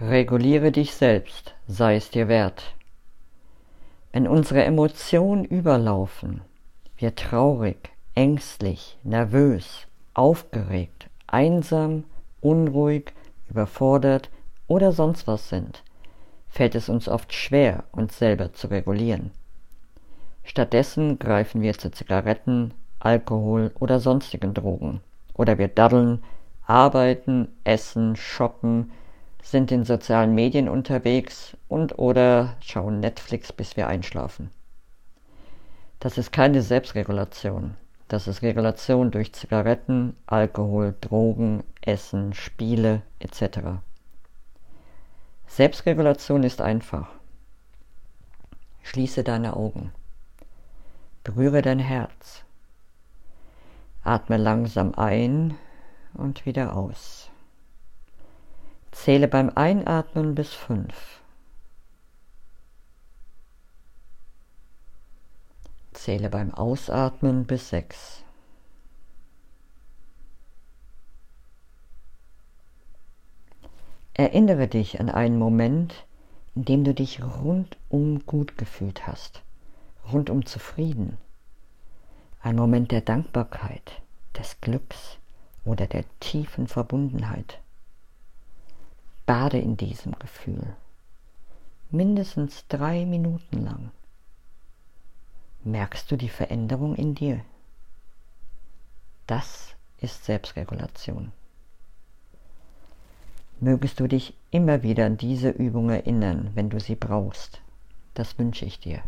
Reguliere dich selbst, sei es dir wert. Wenn unsere Emotionen überlaufen, wir traurig, ängstlich, nervös, aufgeregt, einsam, unruhig, überfordert oder sonst was sind, fällt es uns oft schwer, uns selber zu regulieren. Stattdessen greifen wir zu Zigaretten, Alkohol oder sonstigen Drogen. Oder wir daddeln, arbeiten, essen, shoppen, sind in sozialen Medien unterwegs und oder schauen Netflix, bis wir einschlafen. Das ist keine Selbstregulation. Das ist Regulation durch Zigaretten, Alkohol, Drogen, Essen, Spiele etc. Selbstregulation ist einfach. Schließe deine Augen. Berühre dein Herz. Atme langsam ein und wieder aus. Zähle beim Einatmen bis fünf. Zähle beim Ausatmen bis sechs. Erinnere dich an einen Moment, in dem du dich rundum gut gefühlt hast, rundum zufrieden. Ein Moment der Dankbarkeit, des Glücks oder der tiefen Verbundenheit. Bade in diesem Gefühl, mindestens drei Minuten lang. Merkst du die Veränderung in dir? Das ist Selbstregulation. Mögest du dich immer wieder an diese Übung erinnern, wenn du sie brauchst. Das wünsche ich dir.